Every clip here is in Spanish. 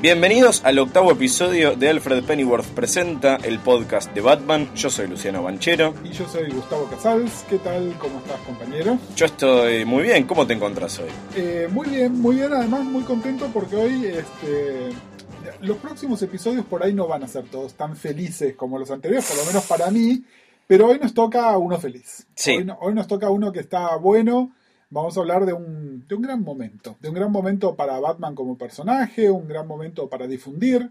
Bienvenidos al octavo episodio de Alfred Pennyworth Presenta, el podcast de Batman. Yo soy Luciano Banchero. Y yo soy Gustavo Casals. ¿Qué tal? ¿Cómo estás, compañero? Yo estoy muy bien. ¿Cómo te encontrás hoy? Eh, muy bien, muy bien. Además, muy contento porque hoy este, los próximos episodios por ahí no van a ser todos tan felices como los anteriores, por lo menos para mí. Pero hoy nos toca uno feliz. Sí. Hoy, hoy nos toca uno que está bueno. Vamos a hablar de un, de un gran momento. De un gran momento para Batman como personaje, un gran momento para difundir.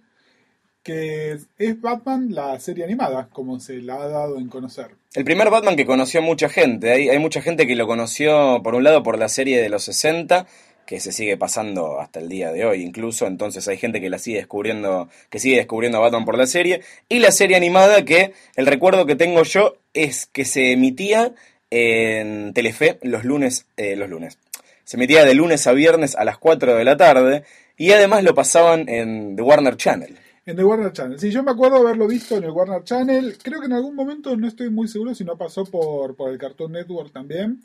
Que es- Batman la serie animada, como se la ha dado en conocer. El primer Batman que conoció mucha gente. Hay, hay mucha gente que lo conoció, por un lado, por la serie de los 60, que se sigue pasando hasta el día de hoy incluso. Entonces hay gente que la sigue descubriendo, que sigue descubriendo a Batman por la serie. Y la serie animada que el recuerdo que tengo yo es que se emitía en Telefe los lunes, eh, los lunes. Se emitía de lunes a viernes a las 4 de la tarde y además lo pasaban en The Warner Channel. En The Warner Channel. Sí, yo me acuerdo haberlo visto en el Warner Channel. Creo que en algún momento, no estoy muy seguro si no pasó por, por el Cartoon Network también.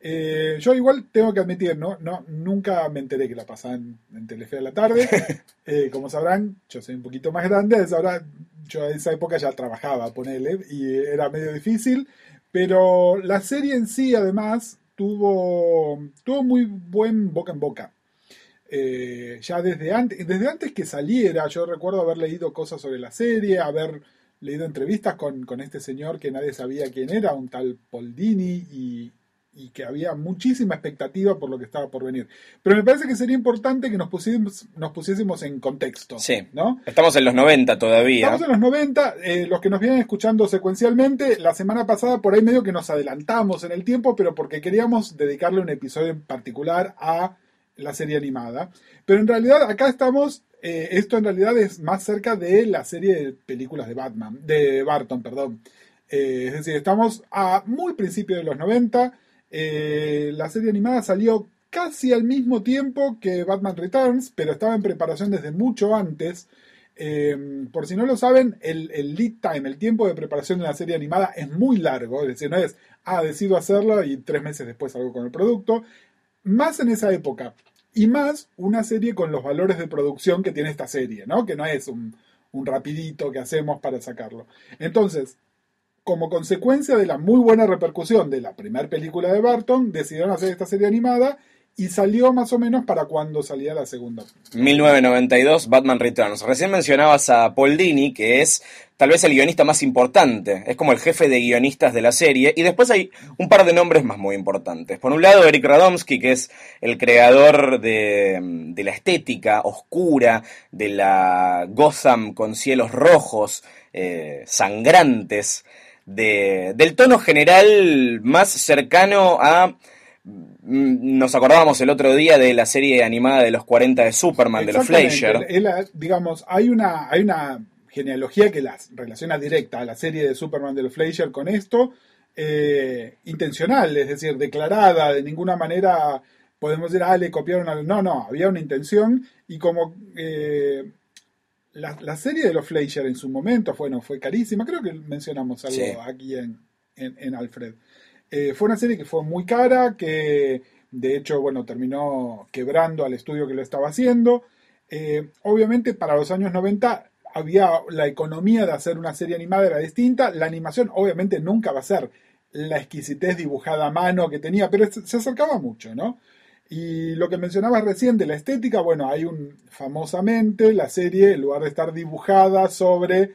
Eh, yo igual tengo que admitir, ¿no? no nunca me enteré que la pasaban en Telefe a la tarde. Eh, como sabrán, yo soy un poquito más grande, ahora yo en esa época ya trabajaba, ponele, y era medio difícil. Pero la serie en sí, además, tuvo, tuvo muy buen boca en boca. Eh, ya desde antes, desde antes que saliera, yo recuerdo haber leído cosas sobre la serie, haber leído entrevistas con, con este señor que nadie sabía quién era, un tal Paul Dini, y, y que había muchísima expectativa por lo que estaba por venir. Pero me parece que sería importante que nos pusiésemos, nos pusiésemos en contexto. Sí. ¿no? Estamos en los 90 todavía. Estamos en los 90, eh, los que nos vienen escuchando secuencialmente, la semana pasada por ahí medio que nos adelantamos en el tiempo, pero porque queríamos dedicarle un episodio en particular a la serie animada. Pero en realidad acá estamos, eh, esto en realidad es más cerca de la serie de películas de Batman, de Barton, perdón. Eh, es decir, estamos a muy principio de los 90. Eh, la serie animada salió casi al mismo tiempo que Batman Returns, pero estaba en preparación desde mucho antes. Eh, por si no lo saben, el, el lead time, el tiempo de preparación de una serie animada es muy largo. Es decir, no es, ah, decido hacerlo y tres meses después salgo con el producto. Más en esa época. Y más una serie con los valores de producción que tiene esta serie, ¿no? Que no es un, un rapidito que hacemos para sacarlo. Entonces, como consecuencia de la muy buena repercusión de la primera película de Barton, decidieron hacer esta serie animada y salió más o menos para cuando salía la segunda. 1992, Batman Returns. Recién mencionabas a Paul Dini, que es tal vez el guionista más importante, es como el jefe de guionistas de la serie, y después hay un par de nombres más muy importantes. Por un lado, Eric Radomski, que es el creador de, la estética oscura, de la Gotham con cielos rojos, eh, sangrantes, de- del tono general más cercano a... mm, Nos acordábamos el otro día de la serie animada de los 40 de Superman, de los. Fleischer. Él, él, digamos, hay una, hay una genealogía que las relaciona directa a la serie de Superman de los Fleischer con esto, eh, intencional, es decir, declarada, de ninguna manera podemos decir, ah, le copiaron algo. No, no, había una intención y como eh, la, la serie de los Fleischer en su momento, bueno, fue carísima, creo que mencionamos algo Sí. aquí en, en, en Alfred. Eh, fue una serie que fue muy cara, que de hecho, bueno, terminó quebrando al estudio que lo estaba haciendo. Eh, obviamente, para los años 90 había la economía de hacer una serie animada era distinta. La animación, obviamente, nunca va a ser la exquisitez dibujada a mano que tenía, pero se acercaba mucho, ¿no? Y lo que mencionabas recién de la estética, bueno, hay un famosamente la serie, en lugar de estar dibujada sobre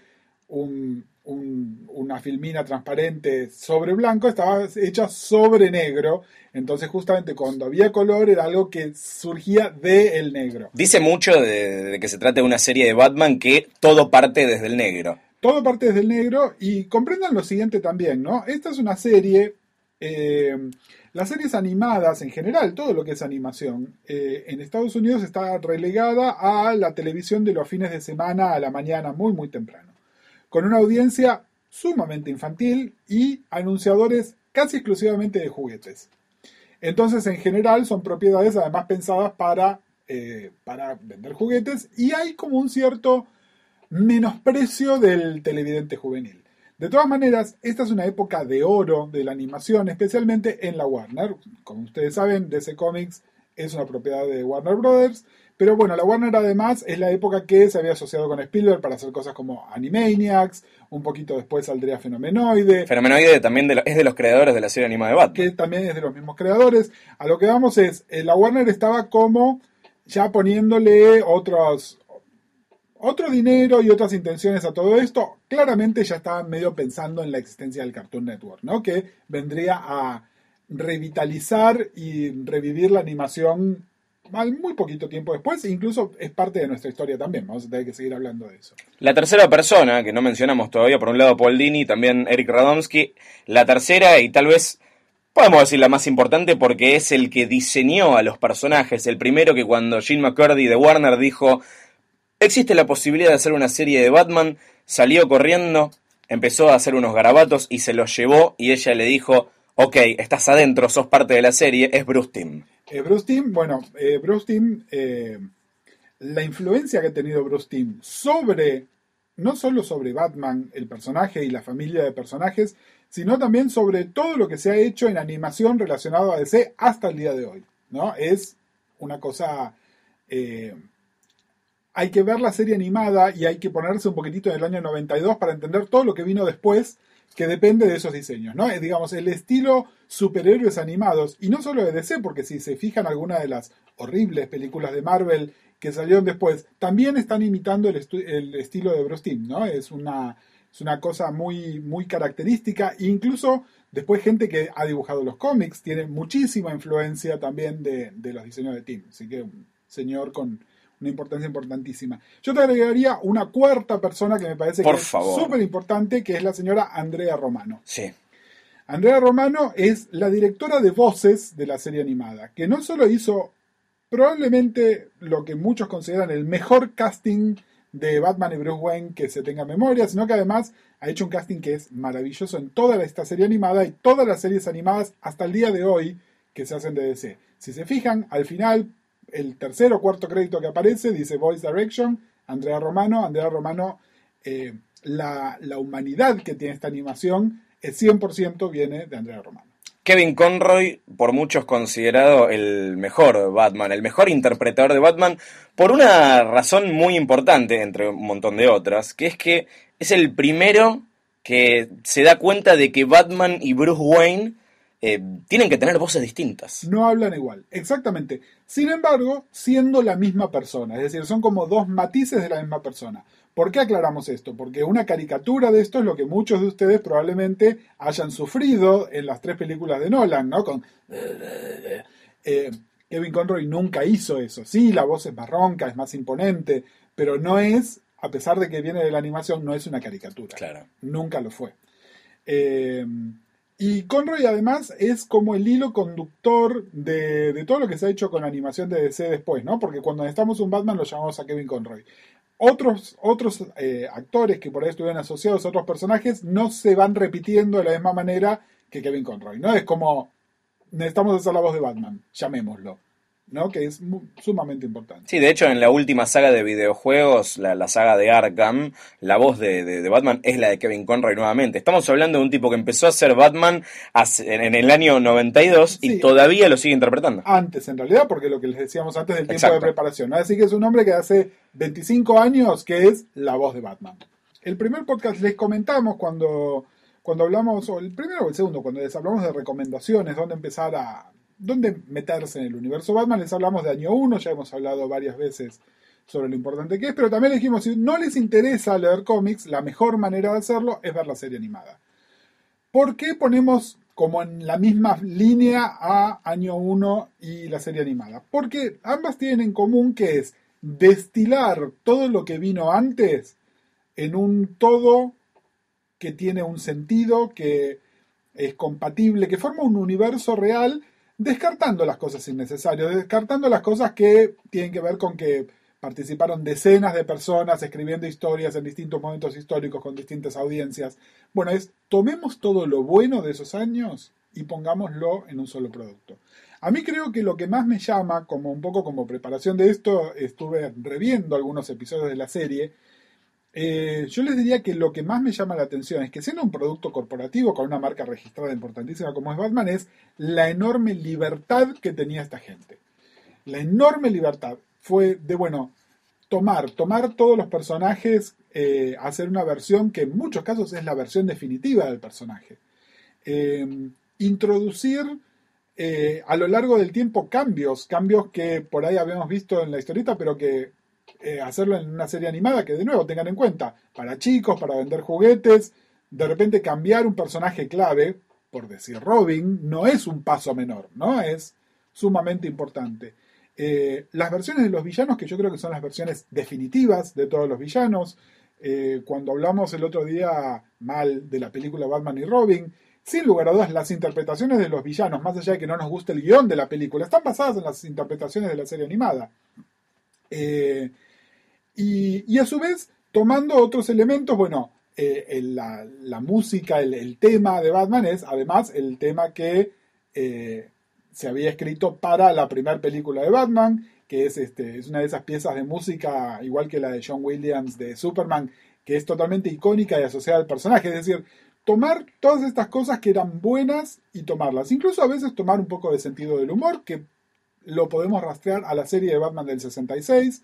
un- un- una filmina transparente sobre blanco, estaba hecha sobre negro. Entonces justamente cuando había color era algo que surgía del negro. Dice mucho de, de que se trata de una serie de Batman que todo parte desde el negro. Todo parte desde el negro y comprendan lo siguiente también, ¿no? Esta es una serie, eh, las series animadas en general, todo lo que es animación, eh, en Estados Unidos está relegada a la televisión de los fines de semana a la mañana, muy, muy temprano, con una audiencia sumamente infantil y anunciadores casi exclusivamente de juguetes. Entonces, en general, son propiedades además pensadas para, eh, para vender juguetes y hay como un cierto menosprecio del televidente juvenil. De todas maneras, esta es una época de oro de la animación, especialmente en la Warner. Como ustedes saben, DC Comics es una propiedad de Warner Brothers, pero bueno, la Warner además es la época que se había asociado con Spielberg para hacer cosas como Animaniacs, un poquito después saldría Fenomenoide, Fenomenoide también de lo- es de los creadores de la serie animada de Batman. que también es de los mismos creadores. A lo que vamos es, eh, la Warner estaba como ya poniéndole otros otro dinero y otras intenciones a todo esto. Claramente ya estaban medio pensando en la existencia del Cartoon Network, ¿no? Que vendría a revitalizar y revivir la animación al muy poquito tiempo después, e incluso es parte de nuestra historia también, vamos a tener que seguir hablando de eso. La tercera persona, que no mencionamos todavía, por un lado Paul Dini, también Eric Radomski. La tercera, y tal vez podemos decir la más importante, porque es el que diseñó a los personajes. El primero que cuando Gene McCurdy de Warner dijo, existe la posibilidad de hacer una serie de Batman, salió corriendo, empezó a hacer unos garabatos y se los llevó, y ella le dijo, ok, estás adentro, sos parte de la serie, es Bruce Timm. Eh, Bruce bueno, eh, Bruce eh, la influencia que ha tenido Bruce sobre, no solo sobre Batman, el personaje y la familia de personajes, sino también sobre todo lo que se ha hecho en animación relacionado a DC hasta el día de hoy, ¿no? Es una cosa... eh, hay que ver la serie animada y hay que ponerse un poquitito en el año 92 para entender todo lo que vino después que depende de esos diseños, ¿no? Es, digamos, el estilo superhéroes animados, y no solo de DC, porque si se fijan algunas de las horribles películas de Marvel que salieron después, también están imitando el, el estilo de Bruce Timm, ¿no? Es una, es una cosa muy, muy característica, e incluso después gente que ha dibujado los cómics tiene muchísima influencia también de, de los diseños de Timm, así que un señor con una importancia importantísima. Yo te agregaría una cuarta persona que me parece Por que favor. es súper importante, que es la señora Andrea Romano. Sí. Andrea Romano es la directora de voces de la serie animada, que no solo hizo probablemente lo que muchos consideran el mejor casting de Batman y Bruce Wayne que se tenga en memoria, sino que además ha hecho un casting que es maravilloso en toda esta serie animada y todas las series animadas hasta el día de hoy que se hacen de DC. Si se fijan, al final, el tercer o cuarto crédito que aparece dice Voice Direction, Andrea Romano. Andrea Romano, eh, la, la humanidad que tiene esta animación, el 100% viene de Andrea Romano. Kevin Conroy, por muchos considerado el mejor Batman, el mejor interpretador de Batman, por una razón muy importante, entre un montón de otras, que es que es el primero que se da cuenta de que Batman y Bruce Wayne eh, tienen que tener voces distintas. No hablan igual, exactamente. Sin embargo, siendo la misma persona, es decir, son como dos matices de la misma persona. ¿Por qué aclaramos esto? Porque una caricatura de esto es lo que muchos de ustedes probablemente hayan sufrido en las tres películas de Nolan, ¿no? Con... Eh, Kevin Conroy nunca hizo eso. Sí, la voz es más ronca, es más imponente, pero no es, a pesar de que viene de la animación, no es una caricatura. Claro. Nunca lo fue. Eh, y Conroy además es como el hilo conductor de, todo lo que se ha hecho con la animación de DC después, ¿no? Porque cuando necesitamos un Batman lo llamamos a Kevin Conroy. Otros, otros eh, actores que por ahí estuvieron asociados a otros personajes no se van repitiendo de la misma manera que Kevin Conroy, ¿no? Es como, necesitamos hacer la voz de Batman, llamémoslo, ¿no? Que es sumamente importante. Sí, de hecho, en la última saga de videojuegos, la, la saga de Arkham, la voz de, de- de Batman es la de Kevin Conroy nuevamente. Estamos hablando de un tipo que empezó a ser Batman hace- en, en el año 92 y todavía lo sigue interpretando. antes en realidad, porque lo que les decíamos antes del tiempo Exacto. de preparación. ¿no? Así que es un hombre que hace 25 años que es la voz de Batman. El primer podcast les comentamos cuando, cuando hablamos, o el primero o el segundo, cuando les hablamos de recomendaciones, dónde empezar a, dónde meterse en el universo Batman, les hablamos de año 1, ya hemos hablado varias veces sobre lo importante que es, pero también dijimos, si no les interesa leer cómics, la mejor manera de hacerlo es ver la serie animada. ¿Por qué ponemos como en la misma línea a Año 1 y la serie animada? Porque ambas tienen en común que es destilar todo lo que vino antes en un todo que tiene un sentido, que es compatible, que forma un universo real, descartando las cosas innecesarias, descartando las cosas que tienen que ver con que participaron decenas de personas escribiendo historias en distintos momentos históricos con distintas audiencias. Bueno, es tomemos todo lo bueno de esos años y pongámoslo en un solo producto. A mí creo que lo que más me llama, como un poco como preparación de esto, estuve reviendo algunos episodios de la serie, eh, yo les diría que lo que más me llama la atención es que siendo un producto corporativo con una marca registrada importantísima como es Batman es la enorme libertad que tenía esta gente. La enorme libertad fue de, bueno, tomar, tomar todos los personajes, eh, hacer una versión que en muchos casos es la versión definitiva del personaje. Eh, introducir a lo largo del tiempo cambios, cambios que por ahí habíamos visto en la historieta, pero que eh, hacerlo en una serie animada, que de nuevo tengan en cuenta, para chicos, para vender juguetes, de repente cambiar un personaje clave, por decir Robin, no es un paso menor, ¿no? Es sumamente importante. Eh, las versiones de los villanos, que yo creo que son las versiones definitivas de todos los villanos, eh, cuando hablamos el otro día mal de la película Batman y Robin, sin lugar a dudas, las interpretaciones de los villanos, más allá de que no nos guste el guion de la película, están basadas en las interpretaciones de la serie animada. Y, a su vez, tomando otros elementos, bueno, eh, la, música, el, el, tema de Batman es además el tema que eh, se había escrito para la primera película de Batman, que es, este, es una de esas piezas de música, igual que la de John Williams de Superman, que es totalmente icónica y asociada al personaje. Es decir, tomar todas estas cosas que eran buenas y tomarlas. Incluso a veces tomar un poco de sentido del humor, que lo podemos rastrear a la serie de Batman del 66.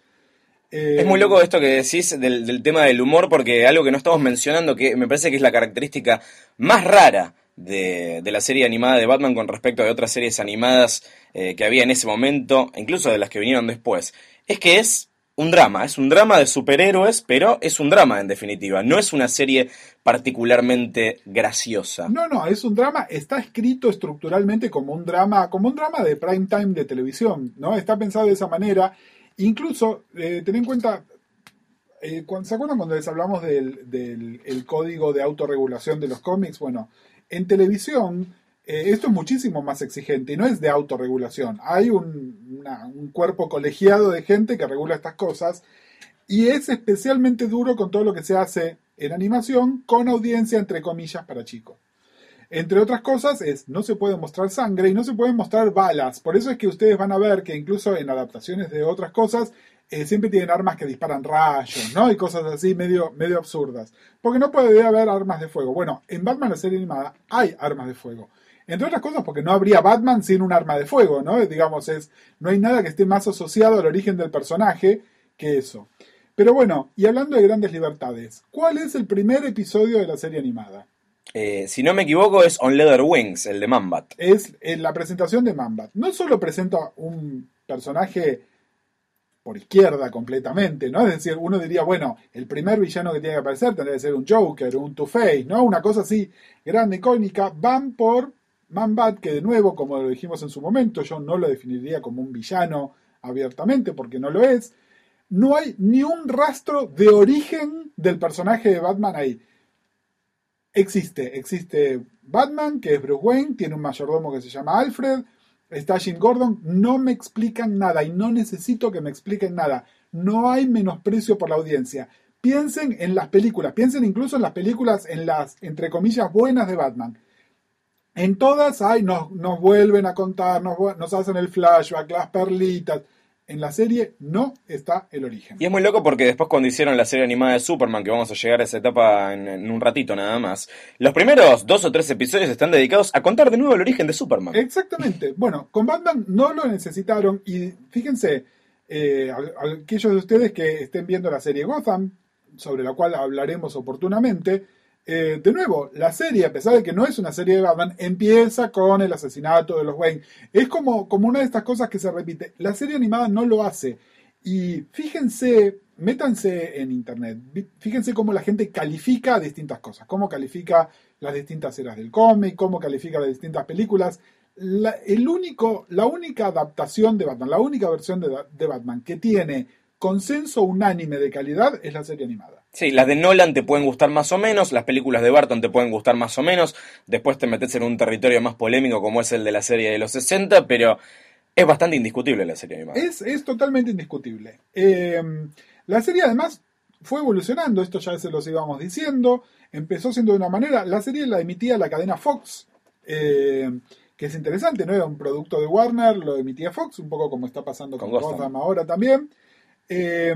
Eh, es muy loco esto que decís del, del, tema del humor, porque algo que no estamos mencionando, que me parece que es la característica más rara de, de la serie animada de Batman con respecto a otras series animadas eh, que había en ese momento, incluso de las que vinieron después, es que es un drama, es un drama de superhéroes, pero es un drama en definitiva, no es una serie particularmente graciosa. No, no, es un drama, está escrito estructuralmente como un drama, como un drama de prime time de televisión, ¿no? Está pensado de esa manera. Incluso, eh, ten en cuenta, eh, ¿se acuerdan cuando les hablamos del, del el código de autorregulación de los cómics? Bueno, en televisión eh, esto es muchísimo más exigente y no es de autorregulación. Hay un, un, cuerpo colegiado de gente que regula estas cosas y es especialmente duro con todo lo que se hace en animación con audiencia entre comillas para chicos. Entre otras cosas es, no se puede mostrar sangre y no se pueden mostrar balas. Por eso es que ustedes van a ver que incluso en adaptaciones de otras cosas eh, siempre tienen armas que disparan rayos, ¿no? Y cosas así medio, medio absurdas. Porque no puede haber armas de fuego. Bueno, en Batman la serie animada hay armas de fuego. Entre otras cosas porque no habría Batman sin un arma de fuego, ¿no? Digamos, es, no hay nada que esté más asociado al origen del personaje que eso. Pero bueno, y hablando de grandes libertades, ¿cuál es el primer episodio de la serie animada? Eh, si no me equivoco, es On Leather Wings, el de Mambat. Es en la presentación de Mambat. No solo presenta un personaje por izquierda completamente, ¿no? Es decir, uno diría, bueno, el primer villano que tiene que aparecer tendría que ser un Joker, un Two-Face, ¿no? Una cosa así grande, icónica. Van por Mambat, que de nuevo, como lo dijimos en su momento, yo no lo definiría como un villano abiertamente, porque no lo es. No hay ni un rastro de origen del personaje de Batman ahí existe, existe Batman, que es Bruce Wayne, tiene un mayordomo que se llama Alfred, está Jim Gordon, no me explican nada y no necesito que me expliquen nada. No hay menosprecio por la audiencia. Piensen en las películas, piensen incluso en las películas, en las, entre comillas, buenas de Batman. En todas hay, nos, nos vuelven a contar, nos, nos hacen el flashback, las perlitas. En la serie no está el origen. Y es muy loco porque después cuando hicieron la serie animada de Superman, que vamos a llegar a esa etapa en, en, un ratito nada más, los primeros dos o tres episodios están dedicados a contar de nuevo el origen de Superman. Exactamente. Bueno, con Batman no lo necesitaron y fíjense, eh, aquellos de ustedes que estén viendo la serie Gotham, sobre la cual hablaremos oportunamente, eh, de nuevo, la serie, a pesar de que no es una serie de Batman, empieza con el asesinato de los Wayne. Es como, una de estas cosas que se repite. La serie animada no lo hace. Y fíjense, métanse en internet, fíjense cómo la gente califica distintas cosas, cómo califica las distintas eras del cómic, cómo califica las distintas películas. La, única adaptación de Batman, la única versión de Batman que tiene consenso unánime de calidad es la serie animada. Sí, las de Nolan te pueden gustar más o menos, las películas de Barton te pueden gustar más o menos, después te metes en un territorio más polémico como es el de la serie de los 60, pero es bastante indiscutible la serie animada. Es, es totalmente indiscutible. Eh, la serie además fue evolucionando, esto ya se los íbamos diciendo, empezó siendo de una manera, la serie la emitía la cadena Fox, eh, que es interesante, no era un producto de Warner, lo emitía Fox, un poco como está pasando con, Con Gotham. Ahora también. Eh,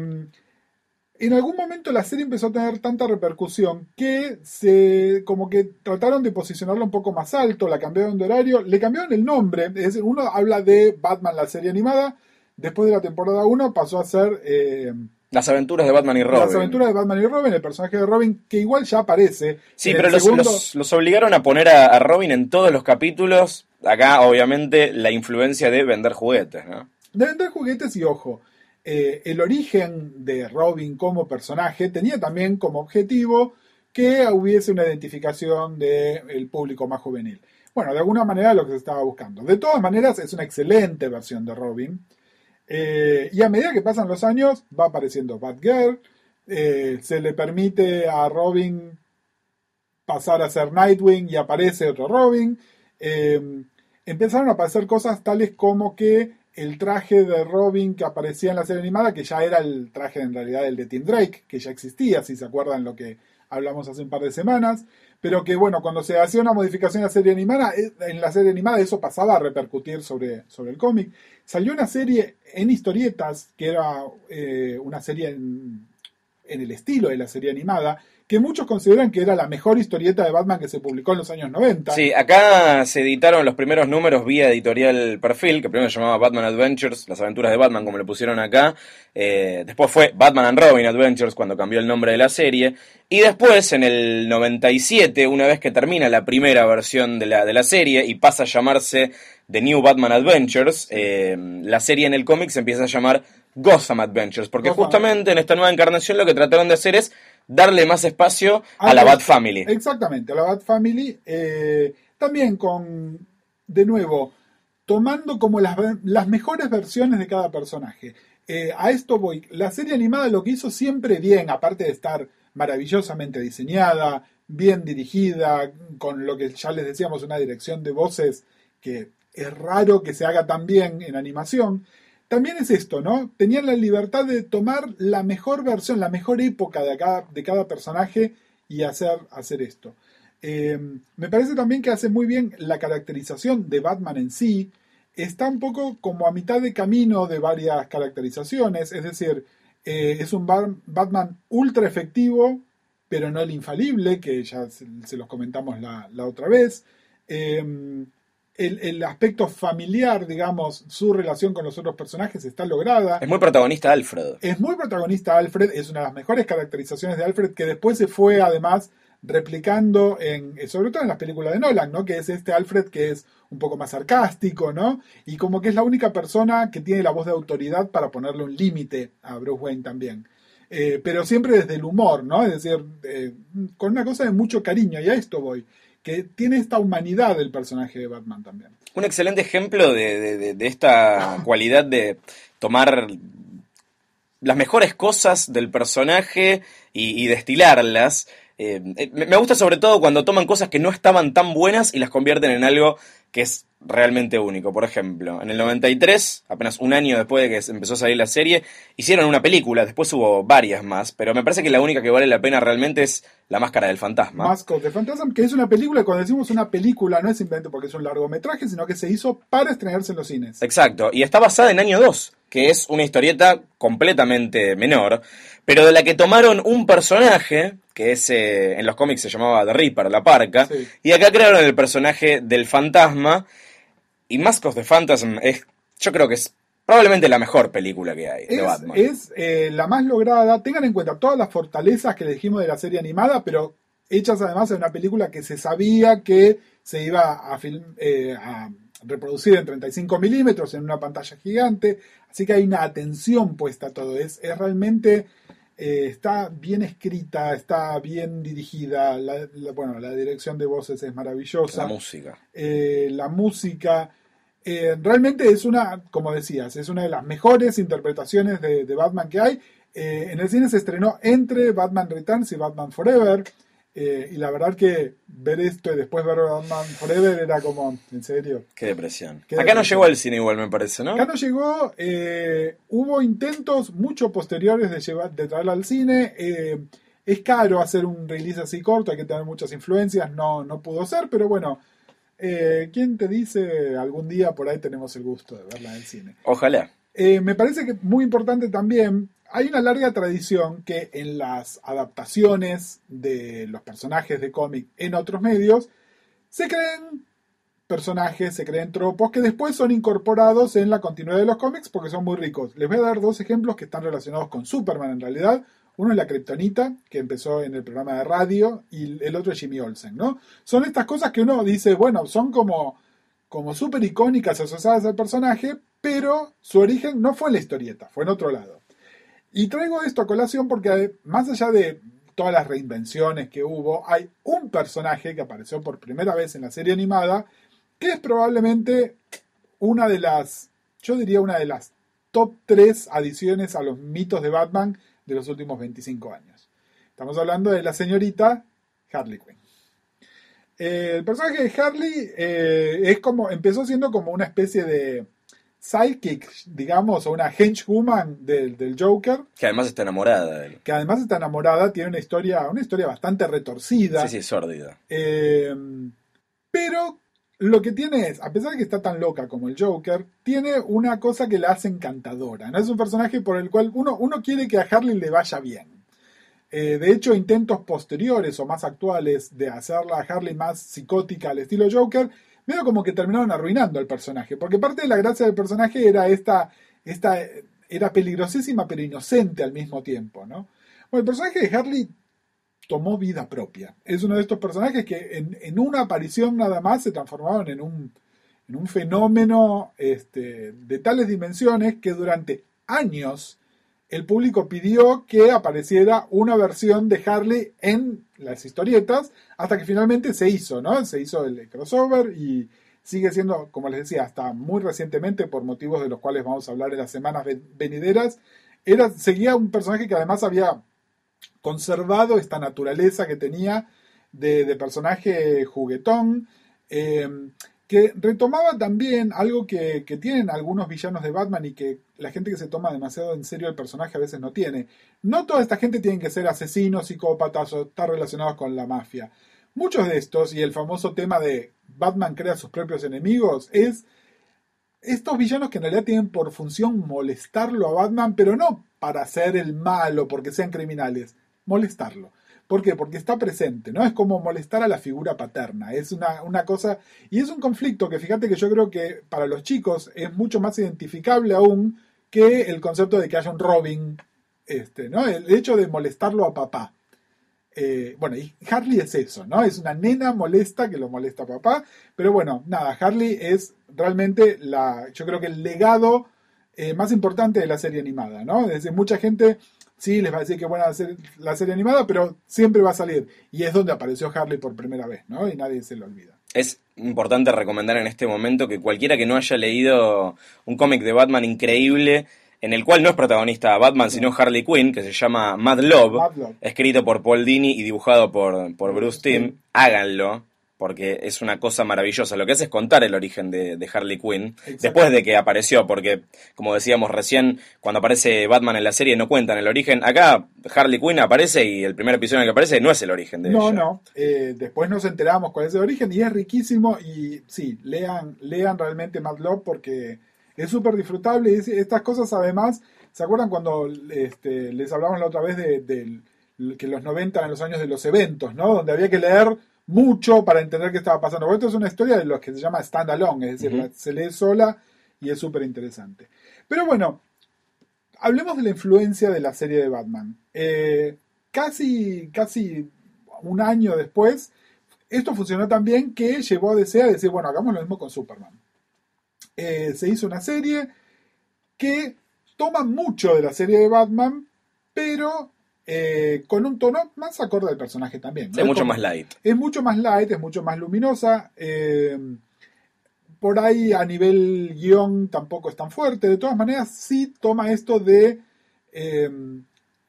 en algún momento la serie empezó a tener tanta repercusión que se como que trataron de posicionarla un poco más alto, la cambiaron de horario, le cambiaron el nombre, es decir, uno habla de Batman la serie animada, después de la temporada 1 pasó a ser eh, Las aventuras de Batman y Robin. las aventuras de Batman y Robin, el personaje de Robin, que igual ya aparece. Sí, pero el los, segundo- los- los obligaron a poner a, a Robin en todos los capítulos. Acá, obviamente, la influencia de vender juguetes, ¿no? De vender juguetes y ojo, eh, el origen de Robin como personaje tenía también como objetivo que hubiese una identificación del público más juvenil. Bueno, de alguna manera lo que se estaba buscando. De todas maneras, es una excelente versión de Robin. Eh, y a medida que pasan los años, va apareciendo Batgirl. eh, se le permite a Robin pasar a ser Nightwing y aparece otro Robin. Empezaron a aparecer cosas tales como que el traje de Robin que aparecía en la serie animada, que ya era el traje en realidad el de Tim Drake, que ya existía, si se acuerdan lo que hablamos hace un par de semanas, pero que bueno, cuando se hacía una modificación en la serie animada, eh, en la serie animada eso pasaba a repercutir sobre, sobre el cómic. Salió una serie en historietas, que era eh, una serie en, en el estilo de la serie animada, que muchos consideran que era la mejor historieta de Batman que se publicó en los años 90. Sí, acá se editaron los primeros números vía editorial Perfil, que primero se llamaba Batman Adventures, las aventuras de Batman, como le pusieron acá. Eh, después fue Batman and Robin Adventures, cuando cambió el nombre de la serie. Y después, en el 97, una vez que termina la primera versión de la, de la serie y pasa a llamarse The New Batman Adventures, eh, la serie en el cómic se empieza a llamar Gotham Adventures, porque Gotham. justamente en esta nueva encarnación lo que trataron de hacer es darle más espacio a la Bat Family. Exactamente, a la Bat Family. eh, también con, de nuevo, tomando como las, las mejores versiones de cada personaje. Eh, a esto voy. La serie animada lo que hizo siempre bien, aparte de estar maravillosamente diseñada, bien dirigida, con lo que ya les decíamos, una dirección de voces que es raro que se haga tan bien en animación. También es esto, ¿no? Tenían la libertad de tomar la mejor versión, la mejor época de cada, de cada personaje y hacer, hacer esto. Eh, me parece también que hace muy bien la caracterización de Batman en sí. Está un poco como a mitad de camino de varias caracterizaciones. Es decir, eh, es un Batman ultra efectivo, pero no el infalible, que ya se, los comentamos la, la otra vez. Eh, el, el aspecto familiar, digamos, su relación con los otros personajes está lograda. Es muy protagonista Alfred. Es muy protagonista Alfred, es una de las mejores caracterizaciones de Alfred que después se fue además replicando en, eh, sobre todo en las películas de Nolan, ¿no? Que es este Alfred que es un poco más sarcástico, ¿no? Y como que es la única persona que tiene la voz de autoridad para ponerle un límite a Bruce Wayne también. Eh, pero siempre desde el humor, ¿no? Es decir, eh, con una cosa de mucho cariño, y a esto voy, que tiene esta humanidad del personaje de Batman también. Un excelente ejemplo de, de- esta cualidad de tomar las mejores cosas del personaje y, y destilarlas. Eh, eh, me gusta sobre todo cuando toman cosas que no estaban tan buenas y las convierten en algo que es realmente único. Por ejemplo, en el 93, apenas un año después de que empezó a salir la serie, hicieron una película, después hubo varias más, pero me parece que la única que vale la pena realmente es La Máscara del Fantasma. Mask of the Phantasm, que es una película, cuando decimos una película, no es simplemente porque es un largometraje, sino que se hizo para estrenarse en los cines. Exacto, y está basada en Año 2, que es una historieta completamente menor, pero de la que tomaron un personaje, que es eh, en los cómics se llamaba The Reaper, la parca, Sí. y acá crearon el personaje del fantasma, y Mask of the Phantasm es, yo creo que es probablemente la mejor película que hay de Es, Batman. es, eh, la más lograda. Tengan en cuenta todas las fortalezas que le dijimos de la serie animada, pero hechas además en una película que se sabía que se iba a, film- eh, a reproducida en 35 milímetros en una pantalla gigante, así que hay una atención puesta a todo, es, es realmente, eh, está bien escrita, está bien dirigida, la, la- bueno, la dirección de voces es maravillosa La música. eh, la música. eh, realmente es una, como decías, es una de las mejores interpretaciones de, de Batman que hay. En el cine se estrenó entre Batman Returns y Batman Forever. Eh, y la verdad que ver esto y después ver Batman Forever era como, en serio. Qué depresión. Qué Acá no llegó al cine igual, me parece, ¿no? Acá no llegó, eh, hubo intentos mucho posteriores de, llevar, de traerla al cine. eh, es caro hacer un release así corto, hay que tener muchas influencias, no, no pudo ser, pero bueno, eh, ¿quién te dice algún día por ahí tenemos el gusto de verla en el cine? Ojalá. Eh, me parece que muy importante también, hay una larga tradición que en las adaptaciones de los personajes de cómic en otros medios se creen personajes, se creen tropos que después son incorporados en la continuidad de los cómics porque son muy ricos. Les voy a dar dos ejemplos que están relacionados con Superman en realidad. Uno es la Kryptonita, que empezó en el programa de radio, y el otro es Jimmy Olsen, ¿no? Son estas cosas que uno dice, bueno, son como, como súper icónicas asociadas al personaje, pero su origen no fue en la historieta, fue en otro lado. Y traigo esto a colación porque eh, más allá de todas las reinvenciones que hubo, hay un personaje que apareció por primera vez en la serie animada, que es probablemente una de las, yo diría una de las top 3 adiciones a los mitos de Batman de los últimos 25 años. Estamos hablando de la señorita Harley Quinn. Eh, el personaje de Harley eh, es como, empezó siendo como una especie de sidekick, digamos, o una henchwoman del, del Joker, Que además está enamorada de él. que además está enamorada, tiene una historia, una historia bastante retorcida. Sí, sí, sórdida. Eh, pero lo que tiene es, a pesar de que está tan loca como el Joker, tiene una cosa que la hace encantadora. ¿no? Es un personaje por el cual uno, uno quiere que a Harley le vaya bien. Eh, de hecho, intentos posteriores o más actuales de hacerla a Harley más psicótica al estilo Joker, medio como que terminaron arruinando al personaje. Porque parte de la gracia del personaje era esta, esta era peligrosísima pero inocente al mismo tiempo, ¿no? Bueno, el personaje de Harley tomó vida propia. Es uno de estos personajes que en, en una aparición nada más se transformaron en un, en un fenómeno este, de tales dimensiones que durante años el público pidió que apareciera una versión de Harley en las historietas, hasta que finalmente se hizo, ¿no? Se hizo el crossover y sigue siendo, como les decía, hasta muy recientemente, por motivos de los cuales vamos a hablar en las semanas ven- venideras, era, seguía un personaje que además había conservado esta naturaleza que tenía de, personaje juguetón, eh, que retomaba también algo que, tienen algunos villanos de Batman y que la gente que se toma demasiado en serio el personaje a veces no tiene. No toda esta gente tiene que ser asesinos, psicópatas o estar relacionados con la mafia. Muchos de estos, y el famoso tema de Batman crea sus propios enemigos, es estos villanos que en realidad tienen por función molestarlo a Batman, pero no para hacer el malo porque sean criminales, molestarlo. ¿Por qué? Porque está presente, ¿no? Es como molestar a la figura paterna. Es una, una cosa. Y es un conflicto que fíjate que yo creo que para los chicos es mucho más identificable aún que el concepto de que haya un Robin. Este, ¿no? El hecho de molestarlo a papá. Eh, bueno, y Harley es eso, ¿no? Es una nena molesta que lo molesta a papá. Pero bueno, nada, Harley es realmente la. Yo creo que el legado eh, más importante de la serie animada, ¿no? Es decir, mucha gente sí les va a decir que buena ser la serie animada, pero siempre va a salir. Y es donde apareció Harley por primera vez, ¿no? Y nadie se lo olvida. Es importante recomendar en este momento que cualquiera que no haya leído un cómic de Batman increíble, en el cual no es protagonista Batman, sino Harley Quinn, que se llama Mad Love, Mad Love. escrito por Paul Dini y dibujado por, por Bruce Timm, háganlo, porque es una cosa maravillosa. Lo que hace es contar el origen de, de Harley Quinn, después de que apareció, porque, como decíamos recién, cuando aparece Batman en la serie no cuentan el origen. Acá Harley Quinn aparece y el primer episodio en el que aparece no es el origen de No, ella. no. Eh, después nos enteramos cuál es el origen y es riquísimo. Y sí, lean, lean realmente Mad Love porque es súper disfrutable. Y es- estas cosas, además, ¿se acuerdan cuando este, les hablamos la otra vez de, que los 90 eran los años de los eventos, ¿no? Donde había que leer mucho para entender qué estaba pasando. Porque esto es una historia de los que se llama standalone, es decir, la- se lee sola y es súper interesante. Pero bueno, hablemos de la influencia de la serie de Batman. Eh, casi, casi un año después, esto funcionó tan bien que llevó a DC a decir, bueno, hagamos lo mismo con Superman. eh, se hizo una serie que toma mucho de la serie de Batman, pero eh, con un tono más acorde al personaje también. ¿no? Es mucho como- más light. es mucho más light, es mucho más luminosa. eh, por ahí a nivel guion tampoco es tan fuerte. De todas maneras, sí toma esto de, eh,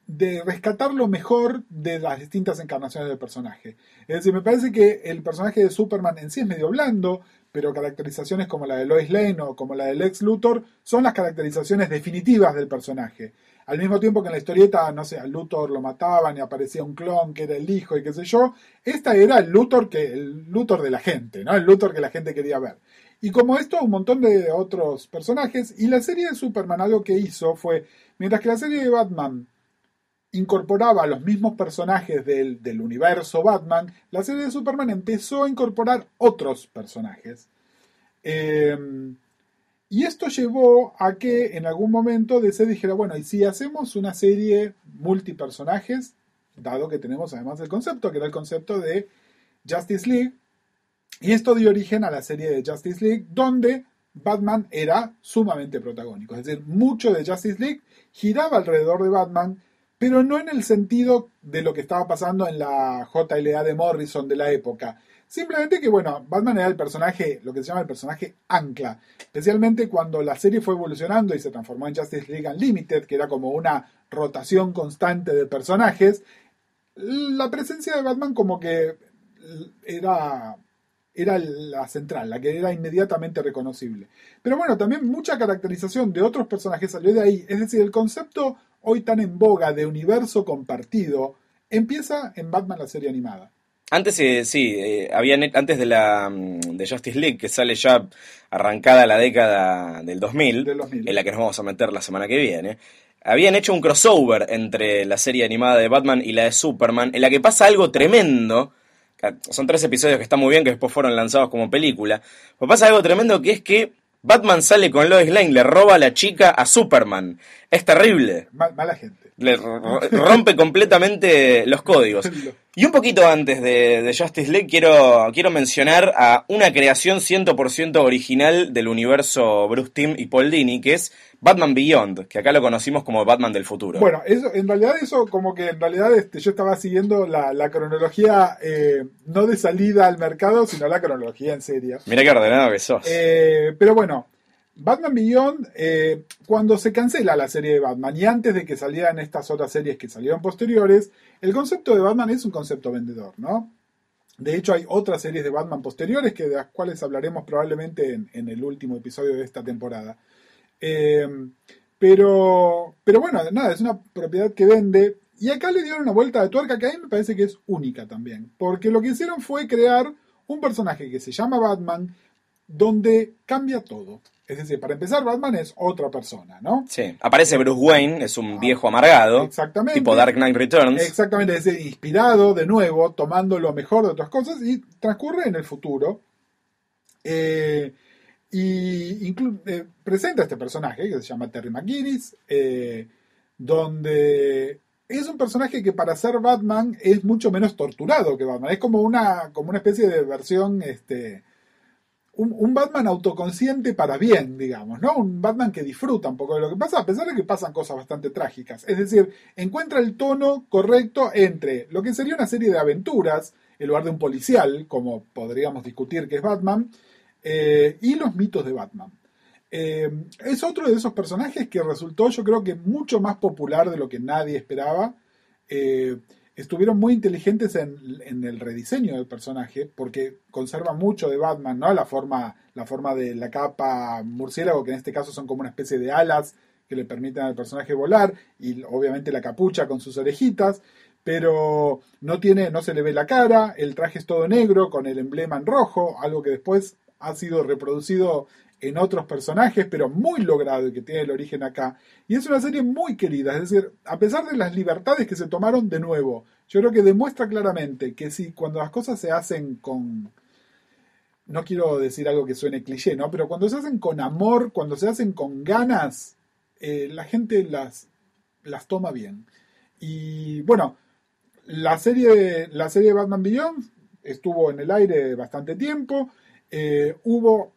de rescatar lo mejor de las distintas encarnaciones del personaje. Es decir, me parece que el personaje de Superman en sí es medio blando, pero caracterizaciones como la de Lois Lane o como la del ex Luthor son las caracterizaciones definitivas del personaje. Al mismo tiempo que en la historieta, no sé, a Luthor lo mataban y aparecía un clon que era el hijo y qué sé yo, esta era el Luthor que el Luthor de la gente, ¿no? El Luthor que la gente quería ver. Y como esto, un montón de otros personajes. Y la serie de Superman algo que hizo fue, mientras que la serie de Batman incorporaba a los mismos personajes del, del universo Batman, la serie de Superman empezó a incorporar otros personajes. Eh, y esto llevó a que en algún momento DC dijera, bueno, y si hacemos una serie multipersonajes, dado que tenemos además el concepto, que era el concepto de Justice League, y esto dio origen a la serie de Justice League, donde Batman era sumamente protagónico. Es decir, mucho de Justice League giraba alrededor de Batman, pero no en el sentido de lo que estaba pasando en la JLA de Morrison de la época. Simplemente que, bueno, Batman era el personaje, lo que se llama el personaje ancla. Especialmente cuando la serie fue evolucionando y se transformó en Justice League Unlimited, que era como una rotación constante de personajes. La presencia de Batman como que era, era la central, la que era inmediatamente reconocible. Pero bueno, también mucha caracterización de otros personajes salió de ahí. Es decir, el concepto hoy tan en boga de universo compartido empieza en Batman la serie animada. Antes, eh, sí, eh, antes de la mm, de Justice League, que sale ya arrancada la década del 2000, Del 2000. en la que nos vamos a meter la semana que viene, habían hecho un crossover entre la serie animada de Batman y la de Superman, en la que pasa algo tremendo. Son tres episodios que están muy bien, que después fueron lanzados como película. Pero pasa algo tremendo que es que Batman sale con Lois Lane, le roba a la chica a Superman. Es terrible. Mal- mala gente. Le rompe completamente los códigos. Y un poquito antes de, de Justice League quiero, quiero mencionar a una creación 100% original del universo Bruce Timm y Paul Dini, que es Batman Beyond, que acá lo conocimos como Batman del futuro. Bueno, eso, en realidad eso como que en realidad este, yo estaba siguiendo la, la cronología eh, no de salida al mercado, sino la cronología en serio. Mirá qué ordenado que sos. Eh, pero bueno, Batman Beyond, eh, cuando se cancela la serie de Batman y antes de que salieran estas otras series que salieron posteriores, el concepto de Batman es un concepto vendedor, ¿no? De hecho, hay otras series de Batman posteriores que de las cuales hablaremos probablemente en, el último episodio de esta temporada. Eh, pero, pero bueno, nada, es una propiedad que vende. Y acá le dieron una vuelta de tuerca que a mí me parece que es única también. Porque lo que hicieron fue crear un personaje que se llama Batman, donde cambia todo. Es decir, para empezar, Batman es otra persona, ¿no? Sí. Aparece Bruce Wayne, es un viejo amargado, Exactamente. tipo Dark Knight Returns. Exactamente, es decir, inspirado de nuevo, tomando lo mejor de otras cosas y transcurre en el futuro. Eh, y eh, presenta este personaje que se llama Terry McGinnis, eh, donde es un personaje que para ser Batman es mucho menos torturado que Batman. Es como una, como una especie de versión, este, un, Batman autoconsciente para bien, digamos, ¿no? Un Batman que disfruta un poco de lo que pasa, a pesar de que pasan cosas bastante trágicas. Es decir, encuentra el tono correcto entre lo que sería una serie de aventuras, en lugar de un policial, como podríamos discutir que es Batman, eh, y los mitos de Batman. Eh, es otro de esos personajes que resultó, yo creo que mucho más popular de lo que nadie esperaba. Eh, estuvieron muy inteligentes en, el rediseño del personaje, porque conserva mucho de Batman, ¿no? La forma, la forma de la capa murciélago, que en este caso son como una especie de alas que le permiten al personaje volar, y obviamente la capucha con sus orejitas, pero no tiene, no se le ve la cara, el traje es todo negro, con el emblema en rojo, algo que después ha sido reproducido en otros personajes, pero muy logrado y que tiene el origen acá. Y es una serie muy querida, es decir, a pesar de las libertades que se tomaron de nuevo, yo creo que demuestra claramente que si cuando las cosas se hacen con... No quiero decir algo que suene cliché, ¿no? Pero cuando se hacen con amor, cuando se hacen con ganas, eh, la gente las, las toma bien. Y bueno, la serie, la serie Batman Beyond estuvo en el aire bastante tiempo. Eh, hubo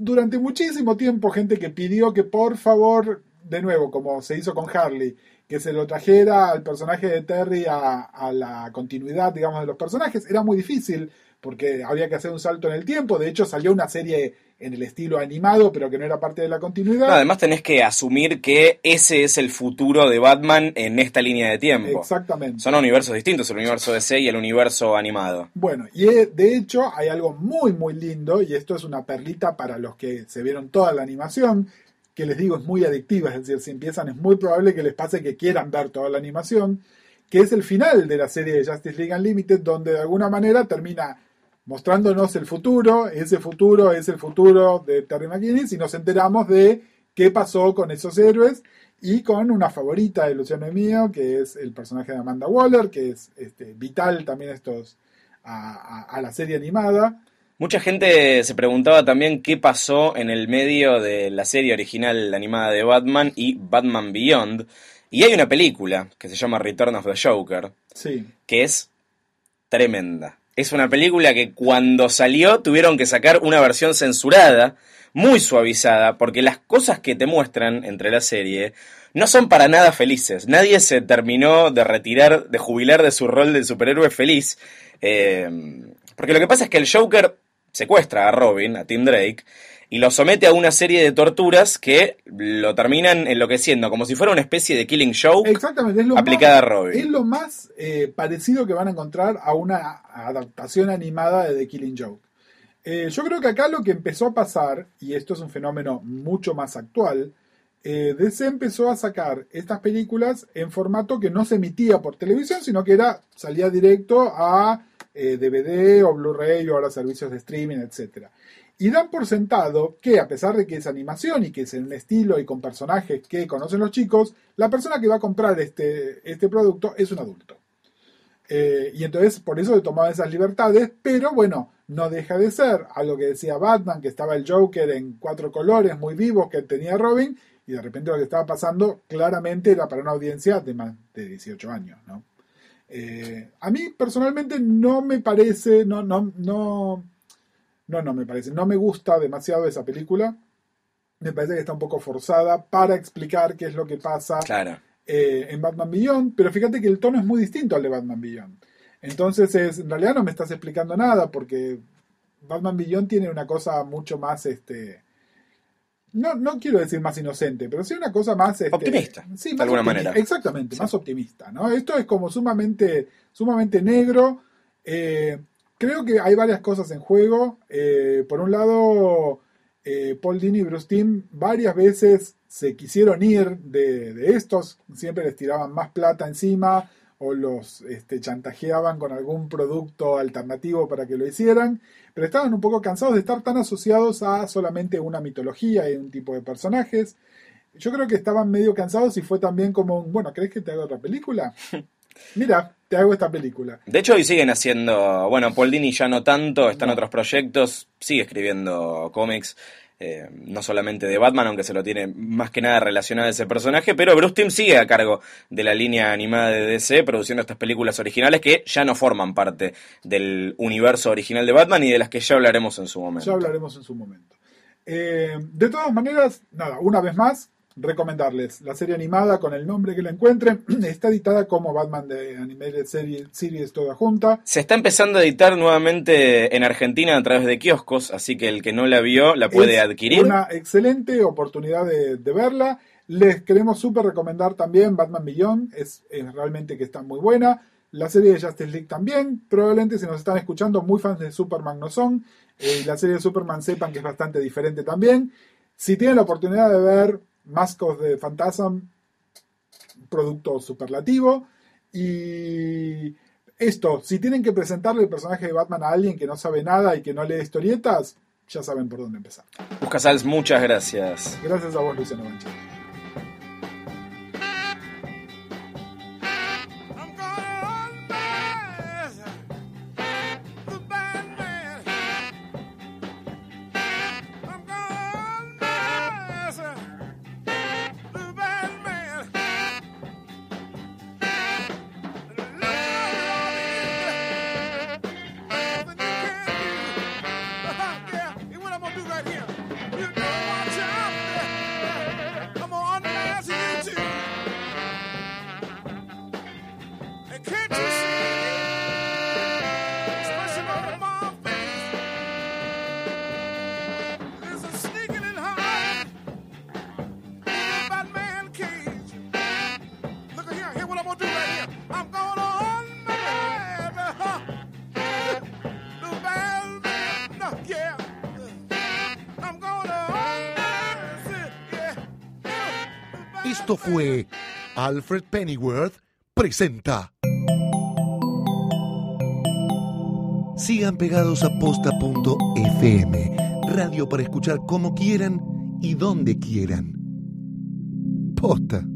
durante muchísimo tiempo gente que pidió que por favor, de nuevo, como se hizo con Harley, que se lo trajera al personaje de Terry a, la continuidad, digamos, de los personajes. Era muy difícil porque había que hacer un salto en el tiempo. De hecho, salió una serie en el estilo animado, pero que no era parte de la continuidad. No, además tenés que asumir que ese es el futuro de Batman en esta línea de tiempo. Exactamente. Son universos distintos, el universo DC y el universo animado. Bueno, y eh, de hecho hay algo muy muy lindo, y esto es una perlita para los que se vieron toda la animación, que les digo es muy adictiva, es decir, si empiezan es muy probable que les pase que quieran ver toda la animación, que es el final de la serie de Justice League Unlimited, donde de alguna manera termina mostrándonos el futuro, ese futuro es el futuro de Terry McGinnis, y nos enteramos de qué pasó con esos héroes y con una favorita de Luciano y mío, que es el personaje de Amanda Waller, que es este, vital también estos a, a- a la serie animada. Mucha gente se preguntaba también qué pasó en el medio de la serie original animada de Batman y Batman Beyond. Y hay una película que se llama Return of the Joker, Sí, que es tremenda. Es una película que cuando salió tuvieron que sacar una versión censurada, muy suavizada, porque las cosas que te muestran entre la serie no son para nada felices. Nadie se terminó de retirar, de jubilar de su rol de superhéroe feliz. eh, porque lo que pasa es que el Joker secuestra a Robin, a Tim Drake, y lo somete a una serie de torturas que lo terminan enloqueciendo, como si fuera una especie de killing show. exactamente. Es lo Aplicada más, a Robin. Es lo más eh, parecido que van a encontrar a una adaptación animada de The Killing Joke. Eh, yo creo que acá lo que empezó a pasar, y esto es un fenómeno mucho más actual, eh, DC empezó a sacar estas películas en formato que no se emitía por televisión, sino que era salía directo a eh, DVD o Blu-ray o ahora servicios de streaming, etc. Y dan por sentado que a pesar de que es animación y que es en un estilo y con personajes que conocen los chicos, la persona que va a comprar este, este producto es un adulto. Eh, y entonces por eso se tomaban esas libertades, pero bueno, no deja de ser algo que decía Batman, que estaba el Joker en cuatro colores muy vivos que tenía Robin, y de repente lo que estaba pasando claramente era para una audiencia de más de 18 años, ¿no? Eh, a mí personalmente no me parece, no, no, no, no me parece, no me gusta demasiado esa película. Me parece que está un poco forzada para explicar qué es lo que pasa Claro. eh, en Batman Beyond, pero fíjate que el tono es muy distinto al de Batman Beyond. Entonces, es, en realidad no me estás explicando nada, porque Batman Beyond tiene una cosa mucho más, este, no, no quiero decir más inocente, pero sí una cosa más... este, Optimista, sí, de más alguna optimi- manera. Exactamente, más optimista. ¿no? Esto es como sumamente, sumamente negro. Eh, creo que hay varias cosas en juego. Eh, por un lado, eh, Paul Dini y Bruce Timm varias veces se quisieron ir de, estos, siempre les tiraban más plata encima o los este, chantajeaban con algún producto alternativo para que lo hicieran, pero estaban un poco cansados de estar tan asociados a solamente una mitología y un tipo de personajes. Yo creo que estaban medio cansados y fue también como, bueno, ¿crees que te haga otra película? Mira, te hago esta película. De hecho, hoy siguen haciendo. Bueno, Paul Dini ya no tanto, está en No. otros proyectos, sigue escribiendo cómics, eh, no solamente de Batman, aunque se lo tiene más que nada relacionado a ese personaje, pero Bruce Timm sigue a cargo de la línea animada de DC, produciendo estas películas originales que ya no forman parte del universo original de Batman y de las que ya hablaremos en su momento. Ya hablaremos en su momento. Eh, de todas maneras, nada, una vez más, recomendarles la serie animada con el nombre que la encuentren. Está editada como Batman de Animated Series, Series toda junta. Se está empezando a editar nuevamente en Argentina a través de kioscos, así que el que no la vio la puede Es adquirir. Una excelente oportunidad de, de verla. Les queremos súper recomendar también Batman Beyond, es, es realmente que está muy buena. La serie de Justice League también, probablemente si nos están escuchando, muy fans de Superman no son. Eh, la serie de Superman sepan que es bastante diferente también. Si tienen la oportunidad de ver Mask of the Phantasm, producto superlativo. Y esto, si tienen que presentarle el personaje de Batman a alguien que no sabe nada y que no lee historietas, ya saben por dónde empezar. Buscasals, muchas gracias. Gracias a vos, Luciano Banchero. Fue Alfred Pennyworth presenta. Sigan pegados a posta.fm, radio para escuchar como quieran y donde quieran. Posta.